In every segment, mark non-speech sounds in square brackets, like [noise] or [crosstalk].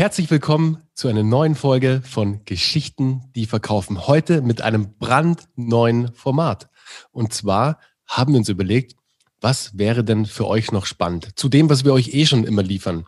herzlich willkommen zu einer neuen Folge von Geschichten, die verkaufen. Heute mit einem brandneuen Format. Und zwar haben wir uns überlegt, was wäre denn für euch noch spannend? Zu dem, was wir euch eh schon immer liefern.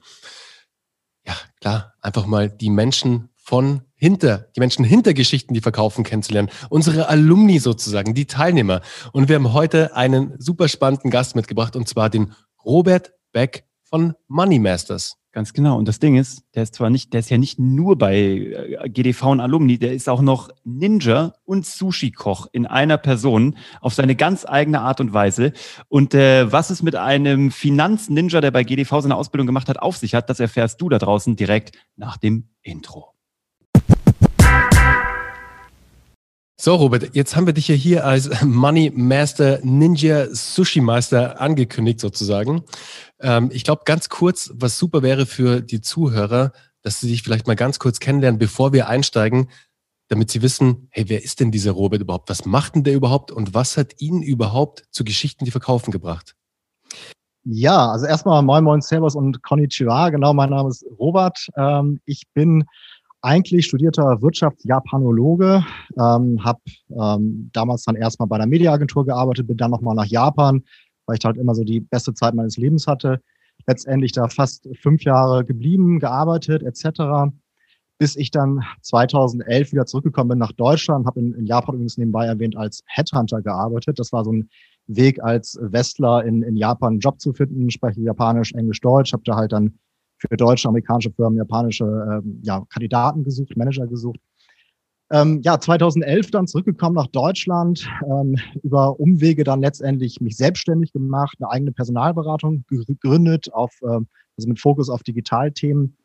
Ja, klar, einfach mal die Menschen von hinter, die Menschen hinter Geschichten, die verkaufen, kennenzulernen. Unsere Alumni sozusagen, die Teilnehmer. Und wir haben heute einen super spannenden Gast mitgebracht, und zwar den Robert Beck von Money Masters. Ganz genau. Und das Ding ist, der ist zwar nicht, der ist ja nicht nur bei äh, GDV und Alumni, der ist auch noch Ninja und Sushi-Koch in einer Person auf seine ganz eigene Art und Weise. Und äh, was es mit einem Finanz-Ninja, der bei GDV seine Ausbildung gemacht hat, auf sich hat, das erfährst du da draußen direkt nach dem Intro. So, Robert, jetzt haben wir dich ja hier als Money Master Ninja Sushi Meister angekündigt sozusagen. Ähm, ich glaube, ganz kurz, was super wäre für die Zuhörer, dass sie dich vielleicht mal ganz kurz kennenlernen, bevor wir einsteigen, damit sie wissen, hey, wer ist denn dieser Robert überhaupt? Was macht denn der überhaupt? Und was hat ihn überhaupt zu Geschichten, die verkaufen gebracht? Ja, also erstmal Moin Moin Servus und Konnichiwa. Genau, mein Name ist Robert. Ähm, ich bin eigentlich studierter Wirtschaftsjapanologe, ähm, habe ähm, damals dann erstmal bei der Mediaagentur gearbeitet, bin dann nochmal nach Japan, weil ich halt immer so die beste Zeit meines Lebens hatte. Letztendlich da fast fünf Jahre geblieben, gearbeitet etc., bis ich dann 2011 wieder zurückgekommen bin nach Deutschland, habe in, in Japan übrigens nebenbei erwähnt als Headhunter gearbeitet. Das war so ein Weg als Westler in, in Japan einen Job zu finden, spreche Japanisch, Englisch, Deutsch, habe da halt dann für deutsche, amerikanische Firmen japanische ähm, ja, Kandidaten gesucht, Manager gesucht. Ähm, ja, 2011 dann zurückgekommen nach Deutschland, ähm, über Umwege dann letztendlich mich selbstständig gemacht, eine eigene Personalberatung gegründet, auf, ähm, also mit Fokus auf Digitalthemen,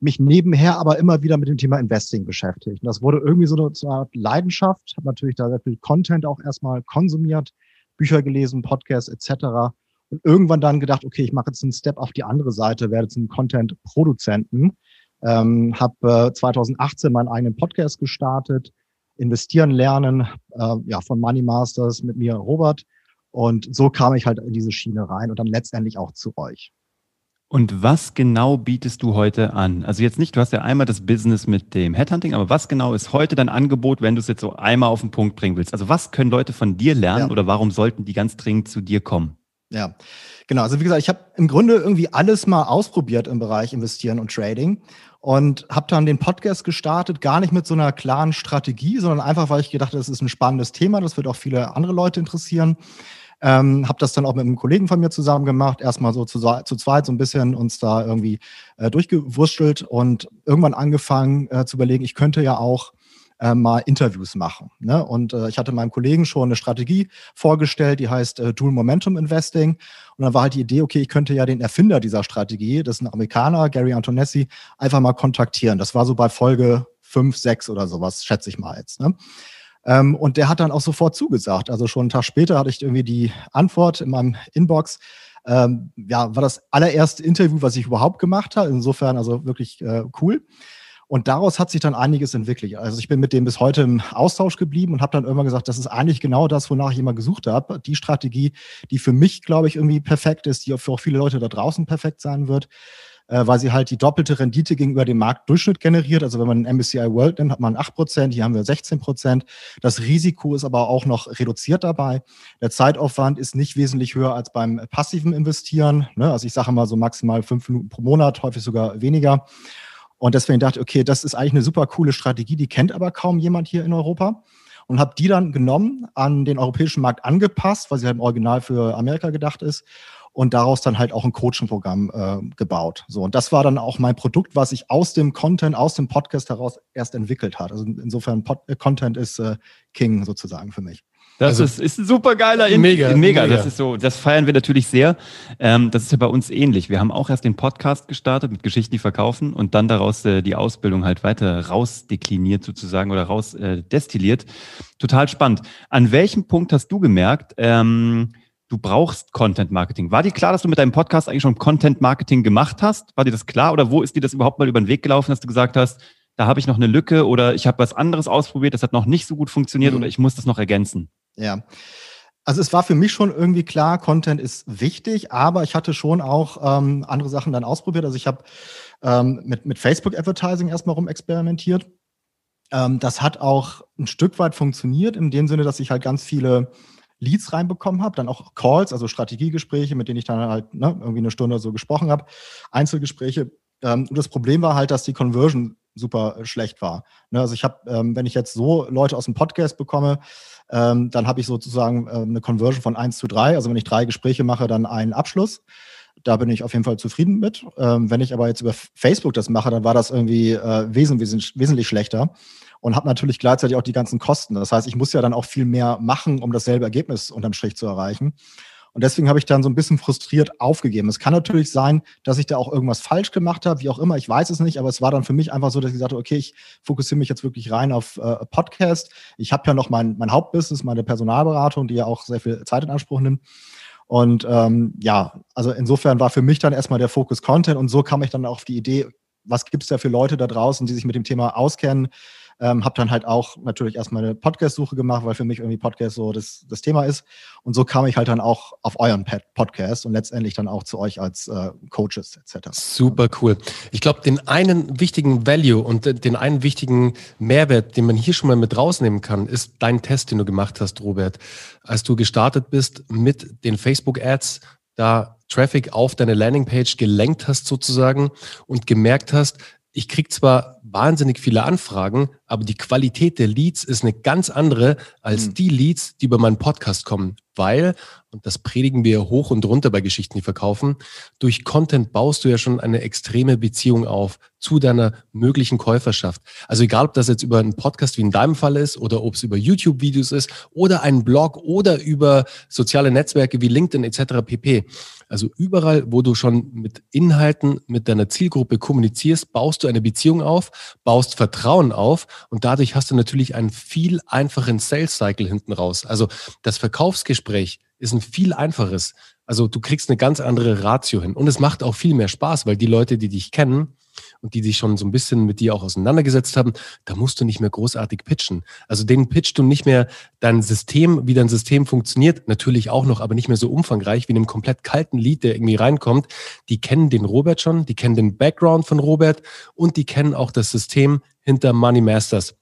mich nebenher aber immer wieder mit dem Thema Investing beschäftigt. Und das wurde irgendwie so eine, so eine Art Leidenschaft, habe natürlich da sehr viel Content auch erstmal konsumiert, Bücher gelesen, Podcasts etc und irgendwann dann gedacht, okay, ich mache jetzt einen Step auf die andere Seite, werde zum Content-Produzenten. Ähm, habe äh, 2018 meinen eigenen Podcast gestartet, investieren lernen, äh, ja, von Money Masters mit mir, Robert. Und so kam ich halt in diese Schiene rein und dann letztendlich auch zu euch. Und was genau bietest du heute an? Also jetzt nicht, du hast ja einmal das Business mit dem Headhunting, aber was genau ist heute dein Angebot, wenn du es jetzt so einmal auf den Punkt bringen willst? Also was können Leute von dir lernen ja. oder warum sollten die ganz dringend zu dir kommen? Ja, genau. Also wie gesagt, ich habe im Grunde irgendwie alles mal ausprobiert im Bereich Investieren und Trading und habe dann den Podcast gestartet, gar nicht mit so einer klaren Strategie, sondern einfach, weil ich gedacht habe, das ist ein spannendes Thema, das wird auch viele andere Leute interessieren. Ähm, habe das dann auch mit einem Kollegen von mir zusammen gemacht, erstmal so zu, zu zweit so ein bisschen uns da irgendwie äh, durchgewurstelt und irgendwann angefangen äh, zu überlegen, ich könnte ja auch äh, mal Interviews machen. Ne? Und äh, ich hatte meinem Kollegen schon eine Strategie vorgestellt, die heißt äh, Dual Momentum Investing. Und dann war halt die Idee, okay, ich könnte ja den Erfinder dieser Strategie, das ist ein Amerikaner, Gary Antonessi, einfach mal kontaktieren. Das war so bei Folge 5, 6 oder sowas, schätze ich mal jetzt. Ne? Ähm, und der hat dann auch sofort zugesagt. Also schon einen Tag später hatte ich irgendwie die Antwort in meinem Inbox. Ähm, ja, war das allererste Interview, was ich überhaupt gemacht habe. Insofern also wirklich äh, cool. Und daraus hat sich dann einiges entwickelt. Also ich bin mit dem bis heute im Austausch geblieben und habe dann irgendwann gesagt, das ist eigentlich genau das, wonach ich immer gesucht habe. Die Strategie, die für mich, glaube ich, irgendwie perfekt ist, die für auch viele Leute da draußen perfekt sein wird, äh, weil sie halt die doppelte Rendite gegenüber dem Marktdurchschnitt generiert. Also wenn man einen MSCI World nimmt, hat man 8%, hier haben wir 16%. Das Risiko ist aber auch noch reduziert dabei. Der Zeitaufwand ist nicht wesentlich höher als beim passiven Investieren. Ne? Also ich sage mal so maximal fünf Minuten pro Monat, häufig sogar weniger. Und deswegen dachte ich, okay, das ist eigentlich eine super coole Strategie, die kennt aber kaum jemand hier in Europa. Und habe die dann genommen, an den europäischen Markt angepasst, weil sie halt im Original für Amerika gedacht ist und daraus dann halt auch ein Coaching-Programm äh, gebaut. So, und das war dann auch mein Produkt, was sich aus dem Content, aus dem Podcast heraus erst entwickelt hat. Also insofern Pod äh, Content ist äh, King sozusagen für mich. Das also, ist, ist ein super geiler In mega, mega, mega. Das ist so, das feiern wir natürlich sehr. Ähm, das ist ja bei uns ähnlich. Wir haben auch erst den Podcast gestartet mit Geschichten, die verkaufen und dann daraus äh, die Ausbildung halt weiter rausdekliniert sozusagen oder raus äh, destilliert. Total spannend. An welchem Punkt hast du gemerkt, ähm, du brauchst Content Marketing? War dir klar, dass du mit deinem Podcast eigentlich schon Content Marketing gemacht hast? War dir das klar oder wo ist dir das überhaupt mal über den Weg gelaufen, dass du gesagt hast, da habe ich noch eine Lücke oder ich habe was anderes ausprobiert, das hat noch nicht so gut funktioniert mhm. oder ich muss das noch ergänzen? Ja. Also es war für mich schon irgendwie klar, Content ist wichtig, aber ich hatte schon auch ähm, andere Sachen dann ausprobiert. Also ich habe ähm, mit, mit Facebook-Advertising erstmal rumexperimentiert. Ähm, das hat auch ein Stück weit funktioniert, in dem Sinne, dass ich halt ganz viele Leads reinbekommen habe, dann auch Calls, also Strategiegespräche, mit denen ich dann halt ne, irgendwie eine Stunde so gesprochen habe, Einzelgespräche. Ähm, und das Problem war halt, dass die Conversion super schlecht war. Ne, also ich habe, ähm, wenn ich jetzt so Leute aus dem Podcast bekomme, ähm, dann habe ich sozusagen ähm, eine Conversion von 1 zu 3. Also wenn ich drei Gespräche mache, dann einen Abschluss. Da bin ich auf jeden Fall zufrieden mit. Ähm, wenn ich aber jetzt über Facebook das mache, dann war das irgendwie äh, wesentlich, wesentlich schlechter und habe natürlich gleichzeitig auch die ganzen Kosten. Das heißt, ich muss ja dann auch viel mehr machen, um dasselbe Ergebnis unterm Strich zu erreichen. Und deswegen habe ich dann so ein bisschen frustriert aufgegeben. Es kann natürlich sein, dass ich da auch irgendwas falsch gemacht habe, wie auch immer, ich weiß es nicht, aber es war dann für mich einfach so, dass ich gesagt habe, okay, ich fokussiere mich jetzt wirklich rein auf äh, Podcast. Ich habe ja noch mein, mein Hauptbusiness, meine Personalberatung, die ja auch sehr viel Zeit in Anspruch nimmt. Und ähm, ja, also insofern war für mich dann erstmal der Fokus Content und so kam ich dann auf die Idee, was gibt es da für Leute da draußen, die sich mit dem Thema auskennen, ähm, habe dann halt auch natürlich erstmal eine Podcast-Suche gemacht, weil für mich irgendwie Podcast so das, das Thema ist. Und so kam ich halt dann auch auf euren Podcast und letztendlich dann auch zu euch als äh, Coaches etc. Super cool. Ich glaube, den einen wichtigen Value und den einen wichtigen Mehrwert, den man hier schon mal mit rausnehmen kann, ist dein Test, den du gemacht hast, Robert. Als du gestartet bist mit den Facebook-Ads, da Traffic auf deine Landingpage gelenkt hast sozusagen und gemerkt hast, ich krieg zwar wahnsinnig viele Anfragen, aber die Qualität der Leads ist eine ganz andere als mhm. die Leads, die über meinen Podcast kommen, weil, und das predigen wir hoch und runter bei Geschichten, die verkaufen, durch Content baust du ja schon eine extreme Beziehung auf zu deiner möglichen Käuferschaft. Also egal, ob das jetzt über einen Podcast wie in deinem Fall ist oder ob es über YouTube-Videos ist oder einen Blog oder über soziale Netzwerke wie LinkedIn etc. pp. Also überall, wo du schon mit Inhalten mit deiner Zielgruppe kommunizierst, baust du eine Beziehung auf, baust Vertrauen auf und dadurch hast du natürlich einen viel einfachen Sales Cycle hinten raus. Also das Verkaufsgespräch ist ein viel einfaches. Also du kriegst eine ganz andere Ratio hin und es macht auch viel mehr Spaß, weil die Leute, die dich kennen, und die sich schon so ein bisschen mit dir auch auseinandergesetzt haben, da musst du nicht mehr großartig pitchen. Also denen pitchst du nicht mehr dein System, wie dein System funktioniert, natürlich auch noch, aber nicht mehr so umfangreich wie in einem komplett kalten Lied, der irgendwie reinkommt. Die kennen den Robert schon, die kennen den Background von Robert und die kennen auch das System hinter Money Masters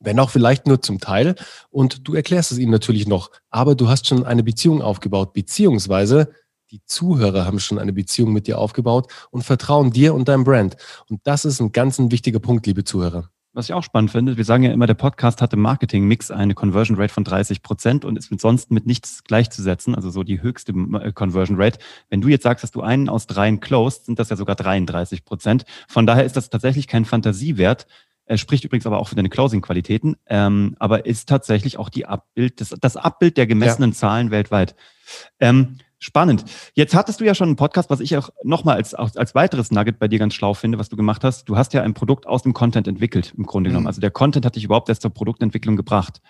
wenn auch vielleicht nur zum Teil. Und du erklärst es ihnen natürlich noch. Aber du hast schon eine Beziehung aufgebaut, beziehungsweise die Zuhörer haben schon eine Beziehung mit dir aufgebaut und vertrauen dir und deinem Brand. Und das ist ein ganz ein wichtiger Punkt, liebe Zuhörer. Was ich auch spannend finde, wir sagen ja immer, der Podcast hat im Marketing-Mix eine Conversion Rate von 30 Prozent und ist mit sonst mit nichts gleichzusetzen, also so die höchste äh, Conversion Rate. Wenn du jetzt sagst, dass du einen aus dreien closed, sind das ja sogar 33 Prozent. Von daher ist das tatsächlich kein Fantasiewert. Er spricht übrigens aber auch für deine Closing-Qualitäten, ähm, aber ist tatsächlich auch die Abbild, das, das Abbild der gemessenen ja. Zahlen weltweit. Ähm, Spannend. Jetzt hattest du ja schon einen Podcast, was ich auch nochmal als, als weiteres Nugget bei dir ganz schlau finde, was du gemacht hast. Du hast ja ein Produkt aus dem Content entwickelt, im Grunde genommen. Mhm. Also der Content hat dich überhaupt erst zur Produktentwicklung gebracht.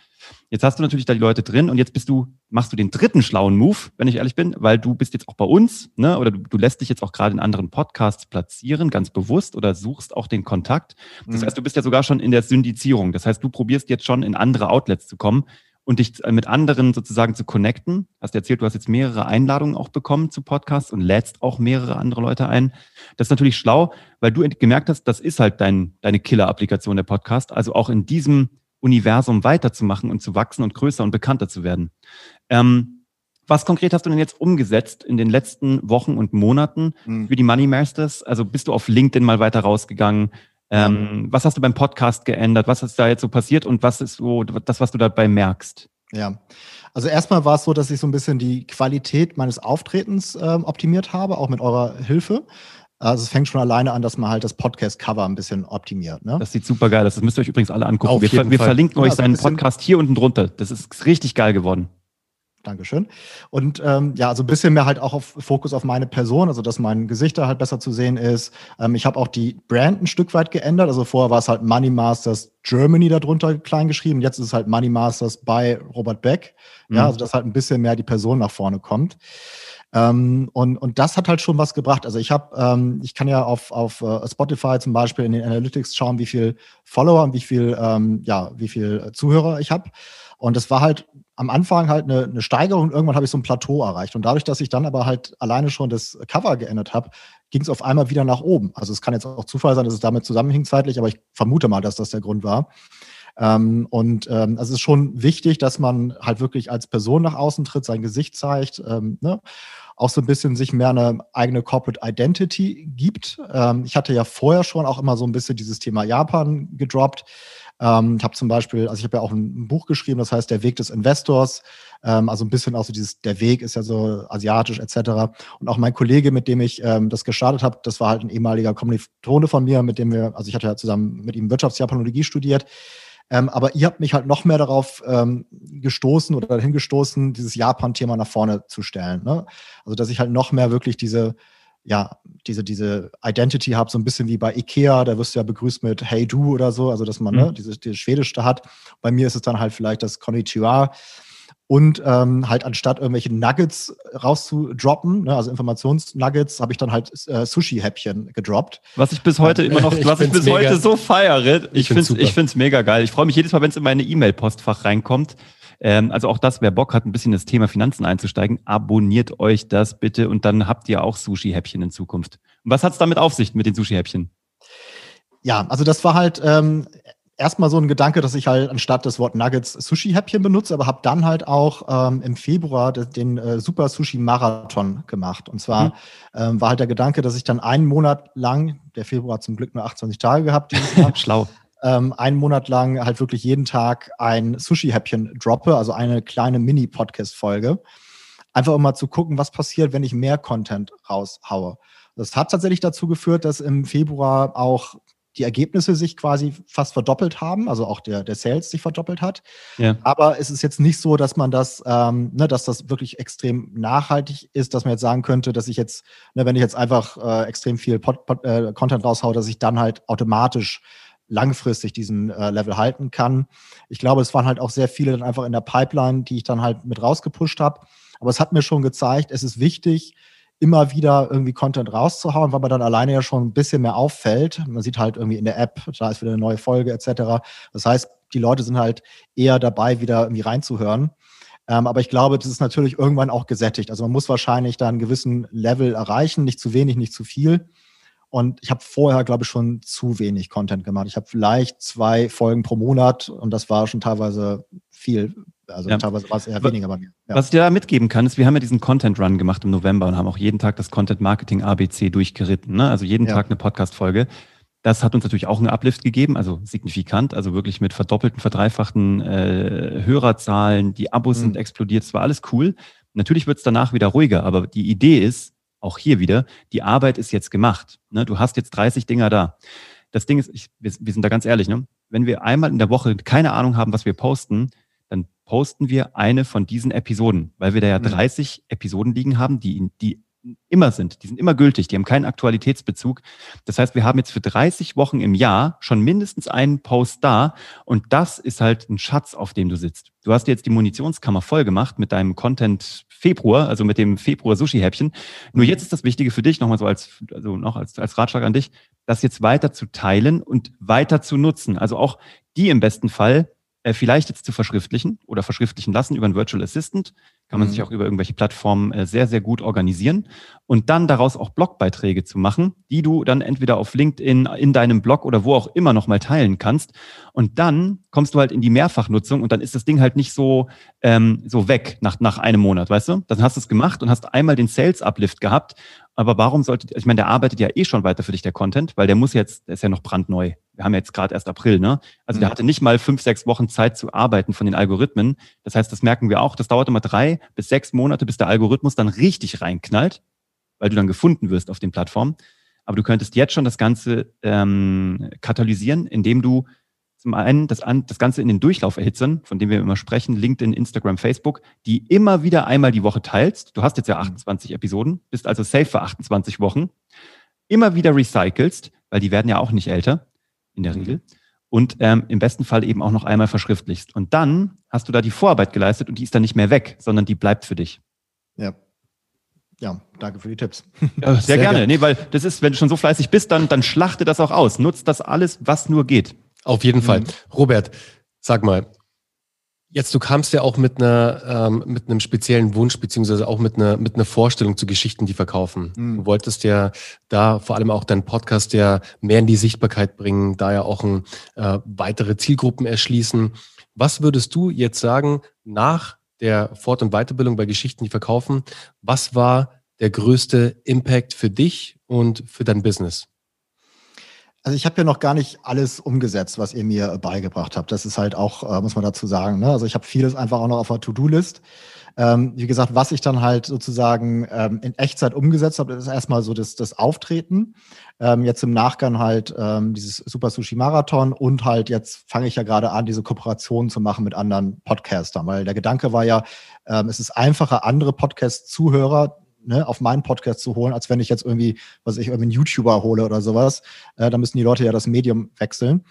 Jetzt hast du natürlich da die Leute drin und jetzt bist du, machst du den dritten schlauen Move, wenn ich ehrlich bin, weil du bist jetzt auch bei uns, ne, oder du, du lässt dich jetzt auch gerade in anderen Podcasts platzieren, ganz bewusst, oder suchst auch den Kontakt. Das mhm. heißt, du bist ja sogar schon in der Syndizierung. Das heißt, du probierst jetzt schon in andere Outlets zu kommen und dich mit anderen sozusagen zu connecten. Hast erzählt, du hast jetzt mehrere Einladungen auch bekommen zu Podcasts und lädst auch mehrere andere Leute ein. Das ist natürlich schlau, weil du gemerkt hast, das ist halt dein, deine Killer-Applikation der Podcast. Also auch in diesem Universum weiterzumachen und zu wachsen und größer und bekannter zu werden. Ähm, was konkret hast du denn jetzt umgesetzt in den letzten Wochen und Monaten mhm. für die Money Masters? Also bist du auf LinkedIn mal weiter rausgegangen? Ähm, was hast du beim Podcast geändert? Was ist da jetzt so passiert und was ist so das, was du dabei merkst? Ja, also erstmal war es so, dass ich so ein bisschen die Qualität meines Auftretens ähm, optimiert habe, auch mit eurer Hilfe. Also es fängt schon alleine an, dass man halt das Podcast-Cover ein bisschen optimiert. Ne? Das sieht super geil aus. Das müsst ihr euch übrigens alle angucken. wir, wir verlinken ja, euch seinen Podcast hier unten drunter. Das ist richtig geil geworden. Dankeschön. Und ähm, ja, also ein bisschen mehr halt auch auf Fokus auf meine Person, also dass mein Gesicht da halt besser zu sehen ist. Ähm, ich habe auch die Brand ein Stück weit geändert. Also vorher war es halt Money Masters Germany darunter klein geschrieben. Jetzt ist es halt Money Masters by Robert Beck. Ja, mhm. also dass halt ein bisschen mehr die Person nach vorne kommt. Ähm, und, und das hat halt schon was gebracht. Also ich habe, ähm, ich kann ja auf, auf uh, Spotify zum Beispiel in den Analytics schauen, wie viel Follower und wie viel, ähm, ja, wie viel Zuhörer ich habe. Und das war halt am Anfang halt eine, eine Steigerung, irgendwann habe ich so ein Plateau erreicht. Und dadurch, dass ich dann aber halt alleine schon das Cover geändert habe, ging es auf einmal wieder nach oben. Also es kann jetzt auch Zufall sein, dass es damit zusammenhing zeitlich, aber ich vermute mal, dass das der Grund war. Ähm, und ähm, also es ist schon wichtig, dass man halt wirklich als Person nach außen tritt, sein Gesicht zeigt, ähm, ne? auch so ein bisschen sich mehr eine eigene Corporate Identity gibt. Ähm, ich hatte ja vorher schon auch immer so ein bisschen dieses Thema Japan gedroppt. Ähm, habe zum Beispiel, also ich habe ja auch ein Buch geschrieben, das heißt Der Weg des Investors. Ähm, also ein bisschen auch so dieses, der Weg ist ja so asiatisch etc. Und auch mein Kollege, mit dem ich ähm, das gestartet habe, das war halt ein ehemaliger Kommilitone von mir, mit dem wir, also ich hatte ja zusammen mit ihm Wirtschaftsjapanologie studiert. Ähm, aber ihr habt mich halt noch mehr darauf ähm, gestoßen oder hingestoßen, dieses Japan-Thema nach vorne zu stellen. Ne? Also, dass ich halt noch mehr wirklich diese, ja, diese, diese Identity habe, so ein bisschen wie bei Ikea, da wirst du ja begrüßt mit Hey du oder so, also dass man ne, mhm. ne, diese, diese Schwedische hat. Bei mir ist es dann halt vielleicht das Konnichiwa und ähm, halt anstatt irgendwelche Nuggets rauszudroppen, ne, also Informationsnuggets, habe ich dann halt äh, Sushi-Häppchen gedroppt. Was ich bis heute immer noch, [laughs] was ich bis mega. heute so feiere. Ich, ich finde es mega geil. Ich freue mich jedes Mal, wenn es in meine E-Mail-Postfach reinkommt. Ähm, also auch das, wer Bock hat, ein bisschen das Thema Finanzen einzusteigen, abonniert euch das bitte und dann habt ihr auch Sushi-Häppchen in Zukunft. Und was hat es damit auf sich mit den Sushi-Häppchen? Ja, also das war halt ähm, erstmal so ein Gedanke, dass ich halt anstatt des Wort Nuggets Sushi-Häppchen benutze, aber habe dann halt auch ähm, im Februar den äh, Super Sushi-Marathon gemacht. Und zwar mhm. ähm, war halt der Gedanke, dass ich dann einen Monat lang, der Februar zum Glück nur 28 Tage gehabt, dieses Jahr, [laughs] Schlau. Ähm, einen Monat lang halt wirklich jeden Tag ein Sushi-Häppchen droppe, also eine kleine Mini-Podcast-Folge. Einfach um mal zu gucken, was passiert, wenn ich mehr Content raushaue. Das hat tatsächlich dazu geführt, dass im Februar auch die Ergebnisse sich quasi fast verdoppelt haben, also auch der, der Sales sich verdoppelt hat. Ja. Aber es ist jetzt nicht so, dass man das, ähm, ne, dass das wirklich extrem nachhaltig ist, dass man jetzt sagen könnte, dass ich jetzt, ne, wenn ich jetzt einfach äh, extrem viel Pod, Pod, äh, Content raushaue, dass ich dann halt automatisch langfristig diesen äh, Level halten kann. Ich glaube, es waren halt auch sehr viele dann einfach in der Pipeline, die ich dann halt mit rausgepusht habe. Aber es hat mir schon gezeigt, es ist wichtig, immer wieder irgendwie Content rauszuhauen, weil man dann alleine ja schon ein bisschen mehr auffällt. Man sieht halt irgendwie in der App, da ist wieder eine neue Folge etc. Das heißt, die Leute sind halt eher dabei, wieder irgendwie reinzuhören. Ähm, aber ich glaube, das ist natürlich irgendwann auch gesättigt. Also man muss wahrscheinlich da einen gewissen Level erreichen, nicht zu wenig, nicht zu viel. Und ich habe vorher, glaube ich, schon zu wenig Content gemacht. Ich habe vielleicht zwei Folgen pro Monat und das war schon teilweise viel also ja. teilweise war es eher weniger bei mir. Ja. Was ich dir da mitgeben kann, ist, wir haben ja diesen Content Run gemacht im November und haben auch jeden Tag das Content Marketing ABC durchgeritten. Ne? Also jeden ja. Tag eine Podcast-Folge. Das hat uns natürlich auch einen Uplift gegeben, also signifikant, also wirklich mit verdoppelten, verdreifachten äh, Hörerzahlen. Die Abos mhm. sind explodiert, es war alles cool. Natürlich wird es danach wieder ruhiger, aber die Idee ist, auch hier wieder, die Arbeit ist jetzt gemacht. Ne? Du hast jetzt 30 Dinger da. Das Ding ist, ich, wir, wir sind da ganz ehrlich, ne? wenn wir einmal in der Woche keine Ahnung haben, was wir posten, dann posten wir eine von diesen Episoden, weil wir da ja 30 mhm. Episoden liegen haben, die, die immer sind, die sind immer gültig, die haben keinen Aktualitätsbezug. Das heißt, wir haben jetzt für 30 Wochen im Jahr schon mindestens einen Post da und das ist halt ein Schatz, auf dem du sitzt. Du hast jetzt die Munitionskammer voll gemacht mit deinem Content Februar, also mit dem Februar Sushi-Häppchen. Nur jetzt ist das Wichtige für dich, nochmal so als, also noch als, als Ratschlag an dich, das jetzt weiter zu teilen und weiter zu nutzen. Also auch die im besten Fall äh, vielleicht jetzt zu verschriftlichen oder verschriftlichen lassen über einen Virtual Assistant. Kann man mhm. sich auch über irgendwelche Plattformen äh, sehr, sehr gut organisieren. Und dann daraus auch Blogbeiträge zu machen, die du dann entweder auf LinkedIn, in deinem Blog oder wo auch immer nochmal teilen kannst. Und dann kommst du halt in die Mehrfachnutzung und dann ist das Ding halt nicht so, ähm, so weg nach, nach einem Monat, weißt du? Dann hast du es gemacht und hast einmal den Sales-Uplift gehabt. Aber warum sollte, ich meine, der arbeitet ja eh schon weiter für dich, der Content, weil der muss jetzt, der ist ja noch brandneu wir haben ja jetzt gerade erst April, ne? Also mhm. der hatte nicht mal fünf, sechs Wochen Zeit zu arbeiten von den Algorithmen. Das heißt, das merken wir auch. Das dauert immer drei bis sechs Monate, bis der Algorithmus dann richtig reinknallt, weil du dann gefunden wirst auf den Plattformen. Aber du könntest jetzt schon das Ganze ähm, katalysieren, indem du zum einen das, das Ganze in den Durchlauf erhitzen, von dem wir immer sprechen, LinkedIn, Instagram, Facebook, die immer wieder einmal die Woche teilst. Du hast jetzt ja 28 mhm. Episoden, bist also safe für 28 Wochen. Immer wieder recycelst, weil die werden ja auch nicht älter in der. Regel. Und ähm, im besten Fall eben auch noch einmal verschriftlichst. Und dann hast du da die Vorarbeit geleistet und die ist dann nicht mehr weg, sondern die bleibt für dich. Ja. Ja, danke für die Tipps. [laughs] Ja, sehr, sehr gerne. gerne. Nee, weil das ist, wenn du schon so fleißig bist, dann, dann schlachte das auch aus. Nutzt das alles, was nur geht. Auf jeden mhm. Fall. Robert, sag mal, Jetzt, du kamst ja auch mit einer ähm, mit einem speziellen Wunsch beziehungsweise auch mit einer mit einer Vorstellung zu Geschichten, die verkaufen. Mhm. Du wolltest ja da vor allem auch deinen Podcast ja mehr in die Sichtbarkeit bringen, da ja auch ein, äh, weitere Zielgruppen erschließen. Was würdest du jetzt sagen nach der Fort- und Weiterbildung bei Geschichten, die verkaufen? Was war der größte Impact für dich und für dein Business? Also ich habe ja noch gar nicht alles umgesetzt, was ihr mir beigebracht habt. Das ist halt auch, äh, muss man dazu sagen. Ne? Also ich habe vieles einfach auch noch auf der To-Do-List. Ähm, wie gesagt, was ich dann halt sozusagen ähm, in Echtzeit umgesetzt habe, ist erstmal so das, das Auftreten. Ähm, jetzt im Nachgang halt ähm, dieses Super Sushi Marathon und halt jetzt fange ich ja gerade an, diese Kooperation zu machen mit anderen Podcastern, weil der Gedanke war ja, ähm, es ist einfacher, andere Podcast-Zuhörer ne, auf meinen Podcast zu holen, als wenn ich jetzt irgendwie, was ich irgendwie einen YouTuber hole oder sowas. Äh, da müssen die Leute ja das Medium wechseln.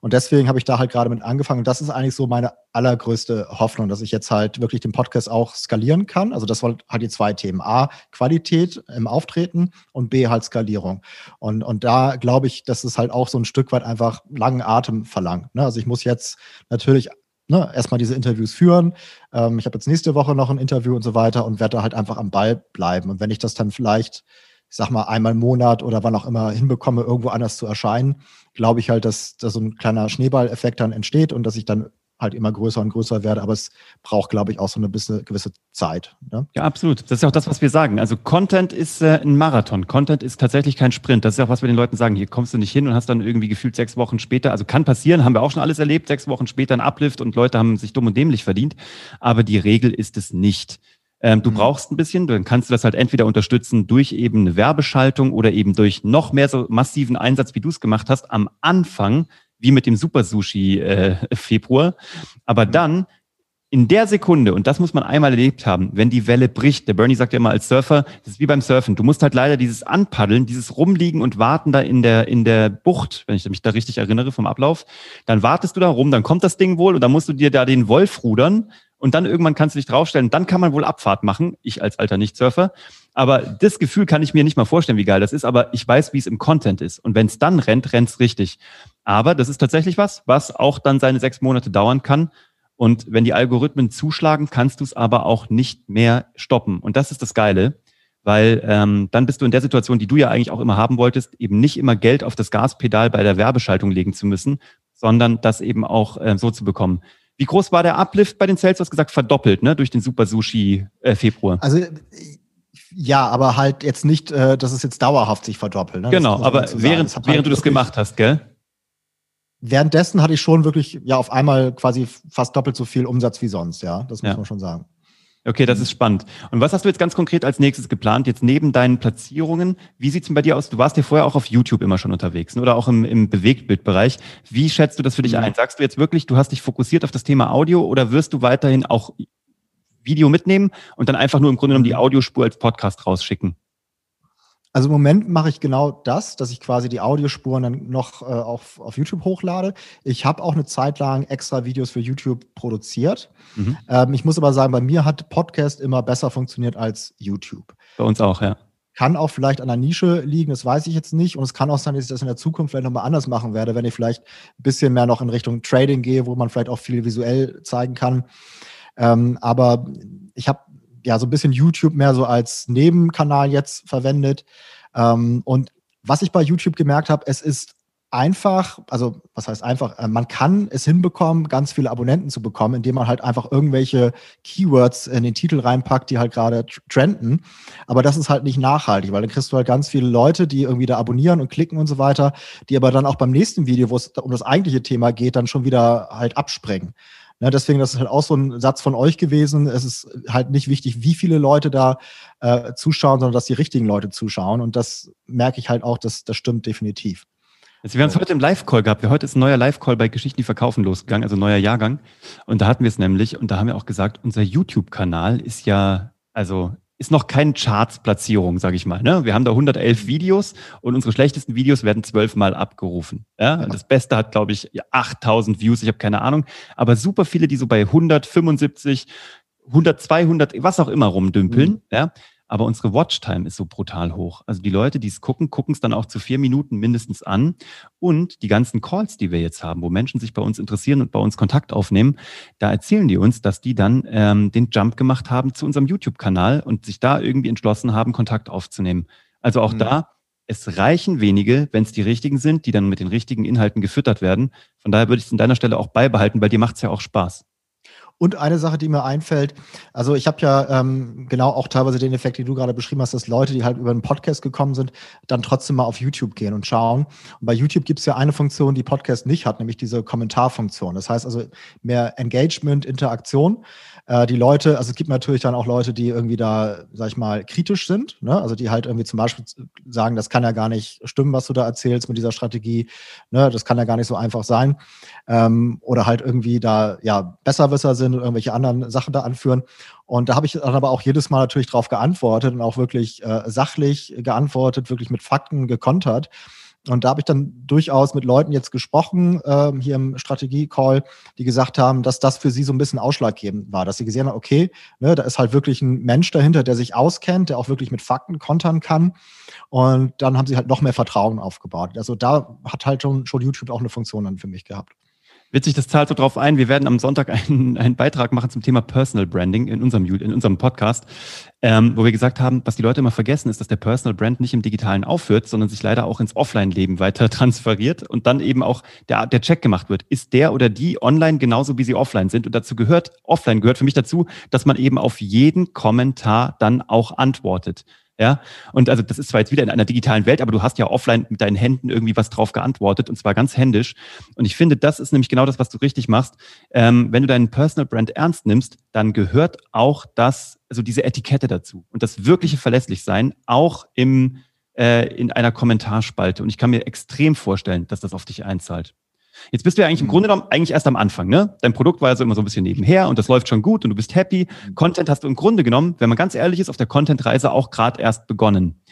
Und deswegen habe ich da halt gerade mit angefangen. Und das ist eigentlich so meine allergrößte Hoffnung, dass ich jetzt halt wirklich den Podcast auch skalieren kann. Also das halt die zwei Themen. A, Qualität im Auftreten und B, halt Skalierung. Und, und da glaube ich, dass es halt auch so ein Stück weit einfach langen Atem verlangt. Ne? Also ich muss jetzt natürlich ne, erstmal diese Interviews führen. Ähm, ich habe jetzt nächste Woche noch ein Interview und so weiter und werde da halt einfach am Ball bleiben. Und wenn ich das dann vielleicht, ich sag mal, einmal im Monat oder wann auch immer hinbekomme, irgendwo anders zu erscheinen, glaube ich halt, dass da so ein kleiner Schneeballeffekt dann entsteht und dass ich dann halt immer größer und größer werde, aber es braucht, glaube ich, auch so eine bisschen, gewisse Zeit. Ne? Ja, absolut. Das ist auch das, was wir sagen. Also Content ist äh, ein Marathon. Content ist tatsächlich kein Sprint. Das ist auch, was wir den Leuten sagen. Hier kommst du nicht hin und hast dann irgendwie gefühlt sechs Wochen später, also kann passieren, haben wir auch schon alles erlebt, sechs Wochen später ein Uplift und Leute haben sich dumm und dämlich verdient. Aber die Regel ist es nicht. Ähm, du mhm. brauchst ein bisschen, dann kannst du das halt entweder unterstützen durch eben eine Werbeschaltung oder eben durch noch mehr so massiven Einsatz, wie du es gemacht hast, am Anfang wie mit dem Super Sushi äh, [laughs] Februar. Aber mhm. dann in der Sekunde, und das muss man einmal erlebt haben, wenn die Welle bricht, der Bernie sagt ja immer als Surfer, das ist wie beim Surfen, du musst halt leider dieses Anpaddeln, dieses Rumliegen und Warten da in der, in der Bucht, wenn ich mich da richtig erinnere vom Ablauf, dann wartest du da rum, dann kommt das Ding wohl und dann musst du dir da den Wolf rudern und dann irgendwann kannst du dich draufstellen, dann kann man wohl Abfahrt machen, ich als alter Nicht-Surfer, aber das Gefühl kann ich mir nicht mal vorstellen, wie geil das ist, aber ich weiß, wie es im Content ist und wenn es dann rennt, rennt es richtig. Aber das ist tatsächlich was, was auch dann seine sechs Monate dauern kann. Und wenn die Algorithmen zuschlagen, kannst du es aber auch nicht mehr stoppen. Und das ist das Geile, weil ähm, dann bist du in der Situation, die du ja eigentlich auch immer haben wolltest, eben nicht immer Geld auf das Gaspedal bei der Werbeschaltung legen zu müssen, sondern das eben auch äh, so zu bekommen. Wie groß war der Uplift bei den Sales? Du hast gesagt, verdoppelt, ne, durch den Super Sushi äh, Februar. Also ja, aber halt jetzt nicht, äh, dass es jetzt dauerhaft sich verdoppelt. Ne? Genau, aber während, während halt du das gemacht hast, gell? Währenddessen hatte ich schon wirklich ja auf einmal quasi fast doppelt so viel Umsatz wie sonst, ja. Das muss ja. man schon sagen. Okay, das ist spannend. Und was hast du jetzt ganz konkret als nächstes geplant? Jetzt neben deinen Platzierungen, wie sieht's denn bei dir aus? Du warst ja vorher auch auf YouTube immer schon unterwegs ne? oder auch im, im Bewegtbildbereich. Wie schätzt du das für dich mhm. ein? Sagst du jetzt wirklich, du hast dich fokussiert auf das Thema Audio oder wirst du weiterhin auch Video mitnehmen und dann einfach nur im Grunde genommen die mhm. Audiospur als Podcast rausschicken? Also im Moment mache ich genau das, dass ich quasi die Audiospuren dann noch äh, auf, auf YouTube hochlade. Ich habe auch eine Zeit lang extra Videos für YouTube produziert. Mhm. Ähm, ich muss aber sagen, bei mir hat Podcast immer besser funktioniert als YouTube. Bei uns auch, ja. Kann auch vielleicht an der Nische liegen, das weiß ich jetzt nicht. Und es kann auch sein, dass ich das in der Zukunft vielleicht nochmal anders machen werde, wenn ich vielleicht ein bisschen mehr noch in Richtung Trading gehe, wo man vielleicht auch viel visuell zeigen kann. Ähm, aber ich habe ja so ein bisschen YouTube mehr so als Nebenkanal jetzt verwendet. Ähm, und was ich bei YouTube gemerkt habe, es ist einfach, also was heißt einfach, äh, man kann es hinbekommen, ganz viele Abonnenten zu bekommen, indem man halt einfach irgendwelche Keywords in den Titel reinpackt, die halt gerade trenden. Aber das ist halt nicht nachhaltig, weil dann kriegst du halt ganz viele Leute, die irgendwie da abonnieren und klicken und so weiter, die aber dann auch beim nächsten Video, wo es um das eigentliche Thema geht, dann schon wieder halt abspringen. Ne, deswegen, das ist halt auch so ein Satz von euch gewesen. Es ist halt nicht wichtig, wie viele Leute da äh, zuschauen, sondern dass die richtigen Leute zuschauen. Und das merke ich halt auch, dass das stimmt definitiv. Also wir haben es heute im Live-Call gehabt. Heute ist ein neuer Live-Call bei Geschichten, die verkaufen losgegangen, also neuer Jahrgang. Und da hatten wir es nämlich, und da haben wir auch gesagt, unser YouTube-Kanal ist ja, also ist noch keine Charts-Platzierung, sage ich mal. Ne? Wir haben da 111 Videos und unsere schlechtesten Videos werden zwölfmal abgerufen. Ja? Das Beste hat, glaube ich, 8000 Views, ich habe keine Ahnung. Aber super viele, die so bei 175, 100, 200, was auch immer rumdümpeln. Mhm. Ja? Aber unsere Watchtime ist so brutal hoch. Also die Leute, die es gucken, gucken es dann auch zu vier Minuten mindestens an. Und die ganzen Calls, die wir jetzt haben, wo Menschen sich bei uns interessieren und bei uns Kontakt aufnehmen, da erzählen die uns, dass die dann ähm, den Jump gemacht haben zu unserem YouTube-Kanal und sich da irgendwie entschlossen haben, Kontakt aufzunehmen. Also auch mhm. da, es reichen wenige, wenn es die richtigen sind, die dann mit den richtigen Inhalten gefüttert werden. Von daher würde ich es an deiner Stelle auch beibehalten, weil dir macht es ja auch Spaß. Und eine Sache, die mir einfällt, also ich habe ja ähm, genau auch teilweise den Effekt, den du gerade beschrieben hast, dass Leute, die halt über einen Podcast gekommen sind, dann trotzdem mal auf YouTube gehen und schauen. Und bei YouTube gibt es ja eine Funktion, die Podcast nicht hat, nämlich diese Kommentarfunktion. Das heißt also mehr Engagement, Interaktion. Äh, die Leute, also es gibt natürlich dann auch Leute, die irgendwie da, sag ich mal, kritisch sind. Ne? Also die halt irgendwie zum Beispiel sagen, das kann ja gar nicht stimmen, was du da erzählst mit dieser Strategie. Ne? Das kann ja gar nicht so einfach sein. Ähm, oder halt irgendwie da ja Besserwisser sind und irgendwelche anderen Sachen da anführen. Und da habe ich dann aber auch jedes Mal natürlich drauf geantwortet und auch wirklich äh, sachlich geantwortet, wirklich mit Fakten gekontert. Und da habe ich dann durchaus mit Leuten jetzt gesprochen, äh, hier im Strategie-Call, die gesagt haben, dass das für sie so ein bisschen ausschlaggebend war, dass sie gesehen haben, okay, ne, da ist halt wirklich ein Mensch dahinter, der sich auskennt, der auch wirklich mit Fakten kontern kann. Und dann haben sie halt noch mehr Vertrauen aufgebaut. Also da hat halt schon, schon YouTube auch eine Funktion dann für mich gehabt. Witzig, das zahlt so drauf ein. Wir werden am Sonntag [laughs] einen, einen Beitrag machen zum Thema Personal Branding in unserem, in unserem Podcast, ähm, wo wir gesagt haben, was die Leute immer vergessen, ist, dass der Personal Brand nicht im Digitalen aufhört, sondern sich leider auch ins Offline-Leben weiter [laughs] transferiert und dann eben auch der, der Check gemacht wird. Ist der oder die online genauso, wie sie offline sind? Und dazu gehört, offline gehört für mich dazu, dass man eben auf jeden Kommentar dann auch antwortet. Ja, und also das ist zwar jetzt wieder in einer digitalen Welt, aber du hast ja offline mit deinen Händen irgendwie was drauf geantwortet und zwar ganz händisch. Und ich finde, das ist nämlich genau das, was du richtig machst. Ähm, wenn du deinen Personal Brand ernst nimmst, dann gehört auch das, also diese Etikette dazu und das wirkliche Verlässlichsein auch im äh, in einer Kommentarspalte. Und ich kann mir extrem vorstellen, dass das auf dich einzahlt. Jetzt bist du ja eigentlich im mhm. Grunde genommen eigentlich erst am Anfang, ne? Dein Produkt war ja so immer so ein bisschen nebenher und das läuft schon gut und du bist happy. Mhm. Content hast du im Grunde genommen, wenn man ganz ehrlich ist, auf der Content-Reise auch gerade erst begonnen.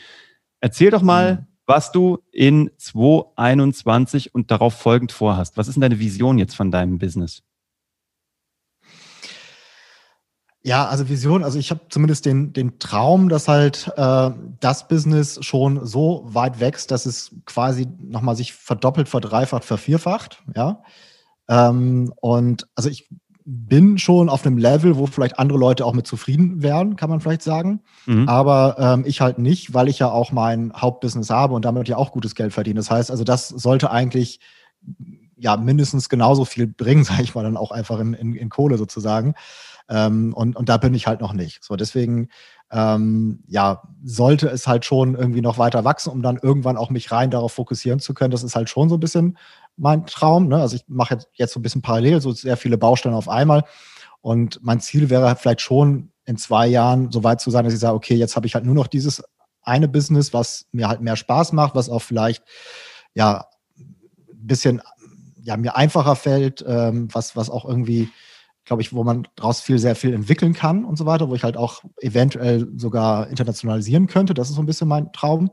Erzähl doch mal, mhm. was du in 2021 und darauf folgend vorhast. Was ist denn deine Vision jetzt von deinem Business? Ja, also Vision, also ich habe zumindest den, den Traum, dass halt äh, das Business schon so weit wächst, dass es quasi nochmal sich verdoppelt, verdreifacht, vervierfacht. Ja. Ähm, und also ich bin schon auf einem Level, wo vielleicht andere Leute auch mit zufrieden wären, kann man vielleicht sagen. Mhm. Aber ähm, ich halt nicht, weil ich ja auch mein Hauptbusiness habe und damit ja auch gutes Geld verdiene. Das heißt, also das sollte eigentlich ja mindestens genauso viel bringen, [laughs] sage ich mal, dann auch einfach in, in, in Kohle sozusagen. Ähm, und, und da bin ich halt noch nicht. So, deswegen, ähm, ja, sollte es halt schon irgendwie noch weiter wachsen, um dann irgendwann auch mich rein darauf fokussieren zu können. Das ist halt schon so ein bisschen mein Traum. Ne? Also ich mache jetzt, jetzt so ein bisschen parallel, so sehr viele Baustellen auf einmal. Und mein Ziel wäre halt vielleicht schon in zwei Jahren so weit zu sein, dass ich sage, okay, jetzt habe ich halt nur noch dieses eine Business, was mir halt mehr Spaß macht, was auch vielleicht ja ein bisschen ja, mir einfacher fällt, ähm, was, was auch irgendwie glaube ich, wo man daraus viel, sehr viel entwickeln kann und so weiter, wo ich halt auch eventuell sogar internationalisieren könnte. Das ist so ein bisschen mein Traum. Ne,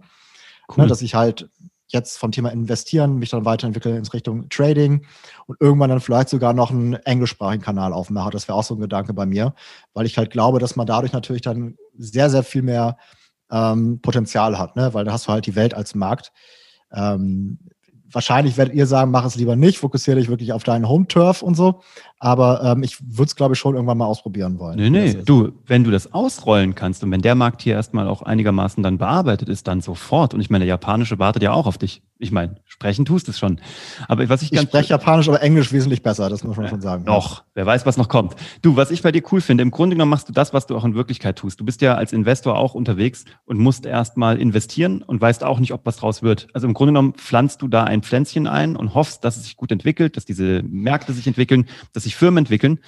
cool. Ne, dass ich halt jetzt vom Thema Investieren mich dann weiterentwickle in Richtung Trading und irgendwann dann vielleicht sogar noch einen englischsprachigen Kanal aufmache. Das wäre auch so ein Gedanke bei mir, weil ich halt glaube, dass man dadurch natürlich dann sehr, sehr viel mehr ähm, Potenzial hat, ne? weil da hast du halt die Welt als Markt. Ähm, wahrscheinlich werdet ihr sagen, mach es lieber nicht, fokussiere dich wirklich auf deinen Home-Turf und so. Aber ähm, ich würde es, glaube ich, schon irgendwann mal ausprobieren wollen. Nee, nee, du, wenn du das ausrollen kannst und wenn der Markt hier erstmal auch einigermaßen dann bearbeitet ist, dann sofort. Und ich meine, der japanische wartet ja auch auf dich. Ich meine, sprechen tust es schon. Aber was ich, ich spreche Japanisch, aber Englisch wesentlich besser, das muss man schon sagen. Noch, wer weiß, was noch kommt. Du, was ich bei dir cool finde, im Grunde genommen machst du das, was du auch in Wirklichkeit tust. Du bist ja als Investor auch unterwegs und musst erstmal investieren und weißt auch nicht, ob was draus wird. Also im Grunde genommen pflanzt du da ein Pflänzchen ein und hoffst, dass es sich gut entwickelt, dass diese Märkte sich entwickeln, dass sich Firmen entwickeln.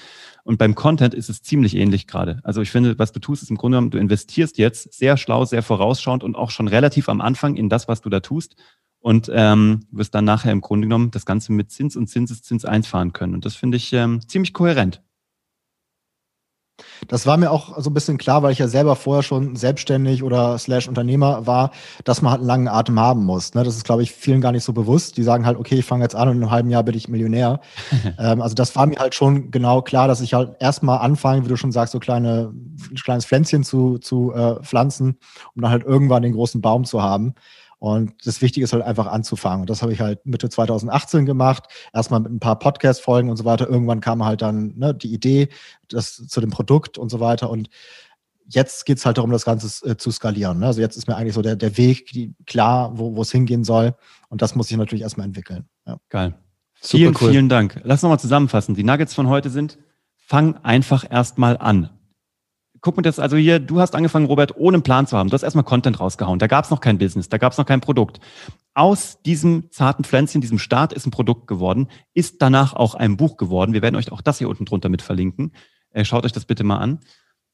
Und beim Content ist es ziemlich ähnlich gerade. Also ich finde, was du tust, ist im Grunde genommen, du investierst jetzt sehr schlau, sehr vorausschauend und auch schon relativ am Anfang in das, was du da tust und ähm, wirst dann nachher im Grunde genommen das Ganze mit Zins und Zinseszins einfahren können. Und das finde ich ähm, ziemlich kohärent. Das war mir auch so ein bisschen klar, weil ich ja selber vorher schon selbstständig oder slash Unternehmer war, dass man halt einen langen Atem haben muss. Ne? Das ist, glaube ich, vielen gar nicht so bewusst. Die sagen halt, okay, ich fange jetzt an und in einem halben Jahr bin ich Millionär. [laughs] ähm, also das war mir halt schon genau klar, dass ich halt erstmal anfange, wie du schon sagst, so kleine, ein kleines Pflänzchen zu, zu äh, pflanzen, um dann halt irgendwann den großen Baum zu haben. Und das Wichtige ist halt einfach anzufangen. Und das habe ich halt Mitte 2018 gemacht. Erstmal mit ein paar Podcast-Folgen und so weiter. Irgendwann kam halt dann ne, die Idee das, zu dem Produkt und so weiter. Und jetzt geht es halt darum, das Ganze äh, zu skalieren. Ne? Also jetzt ist mir eigentlich so der, der Weg die, klar, wo es hingehen soll. Und das muss ich natürlich erstmal entwickeln. Ja. Geil. Super vielen, cool. vielen Dank. Lass nochmal zusammenfassen. Die Nuggets von heute sind, fang einfach erstmal an guck mir das, also hier, du hast angefangen, Robert, ohne einen Plan zu haben. Du hast erstmal Content rausgehauen. Da gab es noch kein Business, da gab es noch kein Produkt. Aus diesem zarten Pflänzchen, diesem Start ist ein Produkt geworden, ist danach auch ein Buch geworden. Wir werden euch auch das hier unten drunter mit verlinken. Äh, schaut euch das bitte mal an.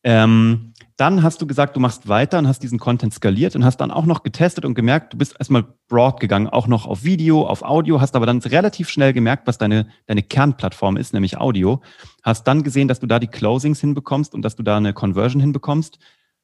Ähm, dann hast du gesagt, du machst weiter und hast diesen Content skaliert und hast dann auch noch getestet und gemerkt, du bist erstmal broad gegangen, auch noch auf Video, auf Audio, hast aber dann relativ schnell gemerkt, was deine, deine Kernplattform ist, nämlich Audio. Hast dann gesehen, dass du da die Closings hinbekommst und dass du da eine Conversion hinbekommst.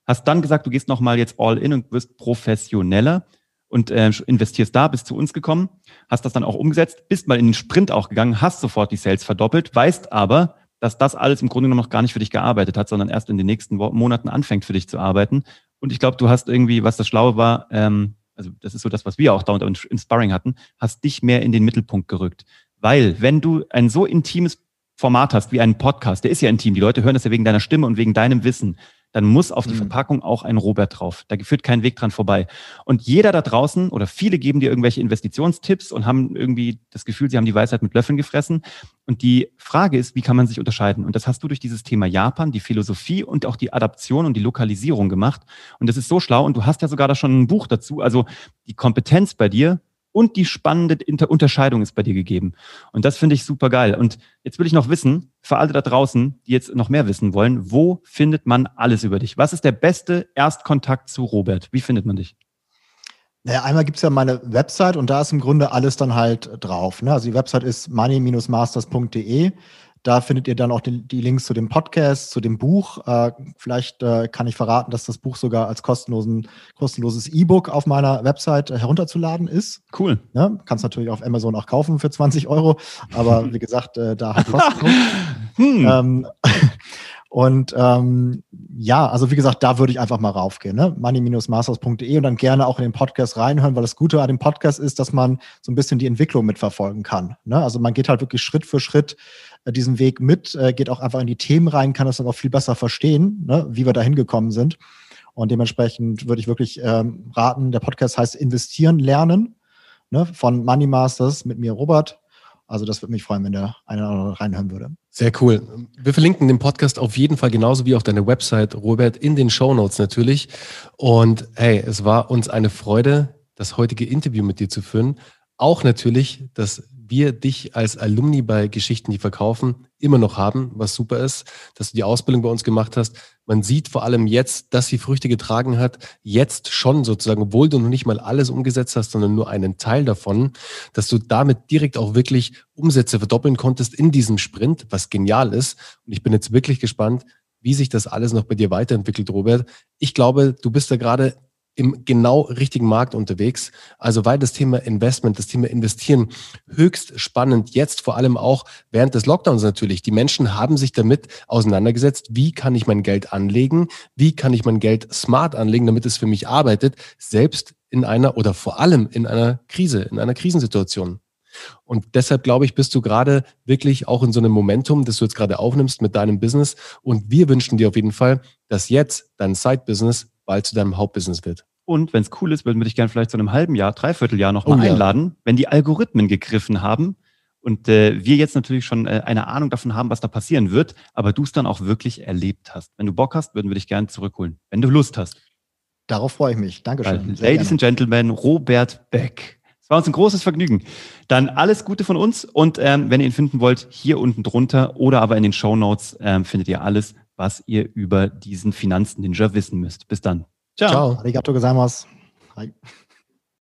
Hast dann gesagt, du gehst nochmal jetzt all in und wirst professioneller und äh, investierst da, bist zu uns gekommen, hast das dann auch umgesetzt, bist mal in den Sprint auch gegangen, hast sofort die Sales verdoppelt, weißt aber, dass das alles im Grunde genommen noch gar nicht für dich gearbeitet hat, sondern erst in den nächsten Monaten anfängt für dich zu arbeiten. Und ich glaube, du hast irgendwie, was das Schlaue war, ähm, also das ist so das, was wir auch dauernd im Sparring hatten, hast dich mehr in den Mittelpunkt gerückt. Weil, wenn du ein so intimes Format hast wie einen Podcast, der ist ja intim, die Leute hören das ja wegen deiner Stimme und wegen deinem Wissen dann muss auf die mhm. Verpackung auch ein Robert drauf. Da führt kein Weg dran vorbei. Und jeder da draußen oder viele geben dir irgendwelche Investitionstipps und haben irgendwie das Gefühl, sie haben die Weisheit mit Löffeln gefressen. Und die Frage ist, wie kann man sich unterscheiden? Und das hast du durch dieses Thema Japan, die Philosophie und auch die Adaption und die Lokalisierung gemacht. Und das ist so schlau. Und du hast ja sogar da schon ein Buch dazu. Also die Kompetenz bei dir und die spannende Inter Unterscheidung ist bei dir gegeben. Und das finde ich super geil. Und jetzt will ich noch wissen, für alle da draußen, die jetzt noch mehr wissen wollen, wo findet man alles über dich? Was ist der beste Erstkontakt zu Robert? Wie findet man dich? Naja, einmal gibt es ja meine Website und da ist im Grunde alles dann halt drauf. Ne? Also die Website ist money-masters.de. Da findet ihr dann auch die, die, Links zu dem Podcast, zu dem Buch. Äh, vielleicht äh, kann ich verraten, dass das Buch sogar als kostenlosen, kostenloses E-Book auf meiner Website äh, herunterzuladen ist. Cool. Ja, kannst natürlich auf Amazon auch kaufen für 20 Euro, aber [laughs] wie gesagt, äh, da halt kostenlos. [laughs] hm. ähm, [laughs] und ähm, ja, also wie gesagt, da würde ich einfach mal raufgehen, ne? money-masters.de und dann gerne auch in den Podcast reinhören, weil das Gute an dem Podcast ist, dass man so ein bisschen die Entwicklung mitverfolgen kann. Ne? Also man geht halt wirklich Schritt für Schritt diesen Weg mit, äh, geht auch einfach in die Themen rein, kann das dann auch viel besser verstehen, ne? wie wir da hingekommen sind. Und dementsprechend würde ich wirklich ähm, raten, der Podcast heißt Investieren lernen ne? von Money Masters mit mir, Robert. Also das würde mich freuen, wenn der eine oder andere reinhören würde. Sehr cool. Wir verlinken den Podcast auf jeden Fall genauso wie auch deine Website, Robert, in den Show Notes natürlich. Und hey, es war uns eine Freude, das heutige Interview mit dir zu führen. Auch natürlich, dass wir dich als Alumni bei Geschichten, die verkaufen, immer noch haben, was super ist, dass du die Ausbildung bei uns gemacht hast. Man sieht vor allem jetzt, dass sie Früchte getragen hat, jetzt schon sozusagen, obwohl du noch nicht mal alles umgesetzt hast, sondern nur einen Teil davon, dass du damit direkt auch wirklich Umsätze verdoppeln konntest in diesem Sprint, was genial ist. Und ich bin jetzt wirklich gespannt, wie sich das alles noch bei dir weiterentwickelt, Robert. Ich glaube, du bist da gerade im genau richtigen Markt unterwegs. Also weil das Thema Investment, das Thema Investieren höchst spannend, jetzt vor allem auch während des Lockdowns natürlich. Die Menschen haben sich damit auseinandergesetzt, wie kann ich mein Geld anlegen, wie kann ich mein Geld smart anlegen, damit es für mich arbeitet, selbst in einer oder vor allem in einer Krise, in einer Krisensituation. Und deshalb glaube ich, bist du gerade wirklich auch in so einem Momentum, das du jetzt gerade aufnimmst mit deinem Business. Und wir wünschen dir auf jeden Fall, dass jetzt dein Side-Business bald zu deinem Hauptbusiness wird. Und wenn es cool ist, würden wir dich gerne vielleicht zu einem halben Jahr, Dreivierteljahr nochmal oh, ja. einladen, wenn die Algorithmen gegriffen haben und äh, wir jetzt natürlich schon äh, eine Ahnung davon haben, was da passieren wird, aber du es dann auch wirklich erlebt hast. Wenn du Bock hast, würden wir dich gerne zurückholen, wenn du Lust hast. Darauf freue ich mich. Dankeschön. Weil, Ladies gerne. and Gentlemen, Robert Beck. Es war uns ein großes Vergnügen. Dann alles Gute von uns und ähm, wenn ihr ihn finden wollt, hier unten drunter oder aber in den Show Notes ähm, findet ihr alles, was ihr über diesen Finanzen-Ninja wissen müsst. Bis dann. Ciao. Ciao. Arigato gozaimasu. Hi.